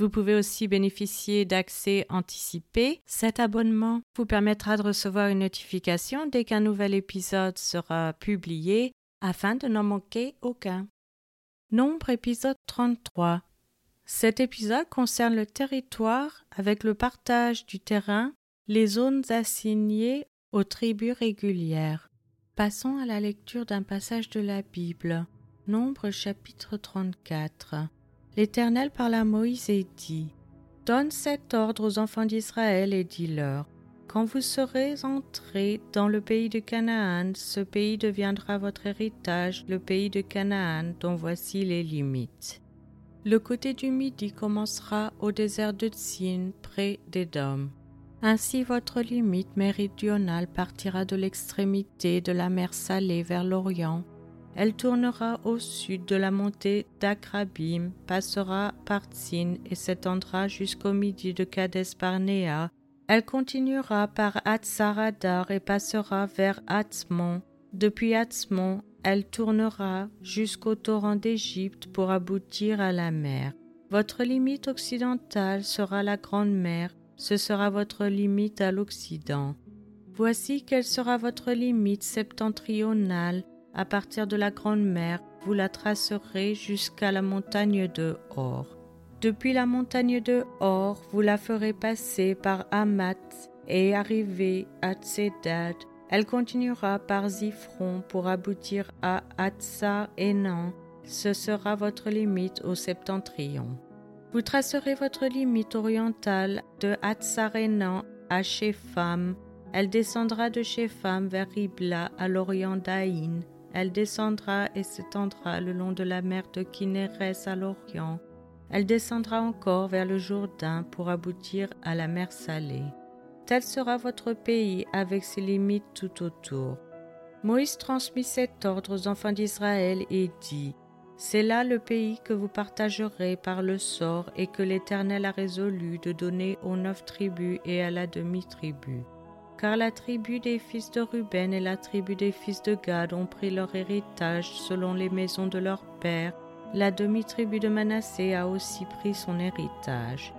Vous pouvez aussi bénéficier d'accès anticipé. Cet abonnement vous permettra de recevoir une notification dès qu'un nouvel épisode sera publié afin de n'en manquer aucun. Nombre épisode 33. Cet épisode concerne le territoire avec le partage du terrain, les zones assignées aux tribus régulières. Passons à la lecture d'un passage de la Bible. Nombre chapitre 34. L'Éternel parla à Moïse et dit Donne cet ordre aux enfants d'Israël et dis-leur Quand vous serez entrés dans le pays de Canaan, ce pays deviendra votre héritage, le pays de Canaan, dont voici les limites. Le côté du midi commencera au désert de Tsin, près d'Édom. Ainsi votre limite méridionale partira de l'extrémité de la mer Salée vers l'Orient elle tournera au sud de la montée d'Akrabim, passera par Tsin et s'étendra jusqu'au midi de Kades Barnea. Elle continuera par Hatzaradar et passera vers Hatzmon. Depuis Hatzmon, elle tournera jusqu'au torrent d'Égypte pour aboutir à la mer. Votre limite occidentale sera la Grande Mer, ce sera votre limite à l'Occident. Voici quelle sera votre limite septentrionale à partir de la Grande Mer, vous la tracerez jusqu'à la montagne de Hor. Depuis la montagne de Hor, vous la ferez passer par Amat et arriver à Tsedad. Elle continuera par Zifron pour aboutir à Hatzar Enan. Ce sera votre limite au septentrion. Vous tracerez votre limite orientale de Hatzar Enan à Shepham. Elle descendra de Shepham vers Ribla à l'orient d'Aïn. Elle descendra et s'étendra le long de la mer de Kinnérès à l'Orient. Elle descendra encore vers le Jourdain pour aboutir à la mer Salée. Tel sera votre pays avec ses limites tout autour. Moïse transmit cet ordre aux enfants d'Israël et dit C'est là le pays que vous partagerez par le sort et que l'Éternel a résolu de donner aux neuf tribus et à la demi-tribu car la tribu des fils de Ruben et la tribu des fils de Gad ont pris leur héritage selon les maisons de leur père. La demi-tribu de Manassé a aussi pris son héritage.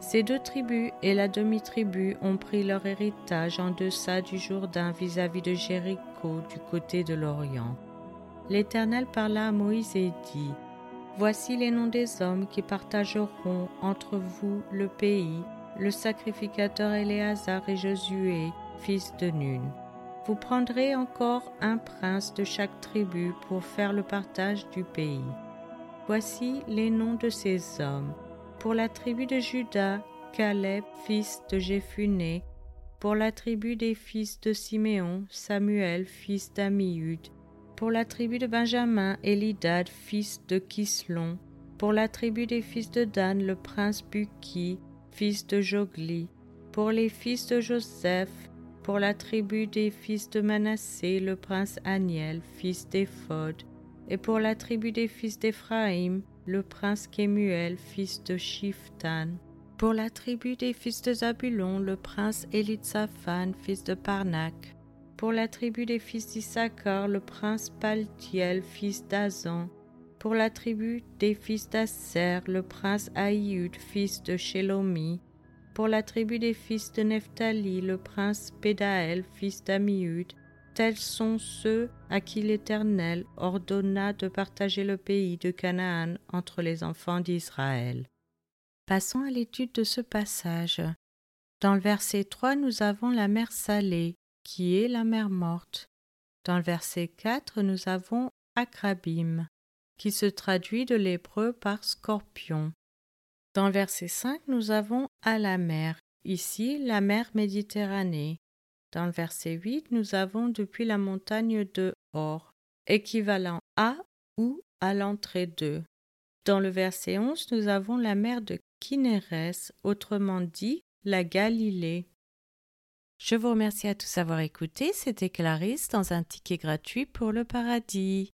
Ces deux tribus et la demi-tribu ont pris leur héritage en deçà du Jourdain vis-à-vis de Jéricho du côté de l'Orient. L'Éternel parla à Moïse et dit, Voici les noms des hommes qui partageront entre vous le pays le sacrificateur Éléazar et Josué, fils de Nun. Vous prendrez encore un prince de chaque tribu pour faire le partage du pays. Voici les noms de ces hommes. Pour la tribu de Juda, Caleb, fils de Jéphuné. Pour la tribu des fils de Siméon, Samuel, fils d'Amiud. Pour la tribu de Benjamin, Elidad, fils de Kislon. Pour la tribu des fils de Dan, le prince Buki, fils de Jogli, pour les fils de Joseph, pour la tribu des fils de Manassé, le prince Aniel, fils d'Éphod, et pour la tribu des fils d'Éphraïm, le prince Kémuel, fils de Shiftan, pour la tribu des fils de Zabulon, le prince Elitsaphan, fils de Parnak, pour la tribu des fils d'Issachar, le prince Paltiel, fils d'Azan, pour la tribu des fils d'Asser, le prince Aïud, fils de Shelomi. Pour la tribu des fils de Nephtali, le prince Pédaël, fils d'Amiud. Tels sont ceux à qui l'Éternel ordonna de partager le pays de Canaan entre les enfants d'Israël. Passons à l'étude de ce passage. Dans le verset 3, nous avons la mer salée, qui est la mer morte. Dans le verset 4, nous avons Akrabim qui se traduit de l'hébreu par scorpion. Dans le verset 5, nous avons à la mer, ici la mer Méditerranée. Dans le verset 8, nous avons depuis la montagne de Or, équivalent à ou à l'entrée de. Dans le verset 11, nous avons la mer de Kinnérès, autrement dit la Galilée. Je vous remercie à tous d'avoir écouté. C'était Clarisse dans un ticket gratuit pour le paradis.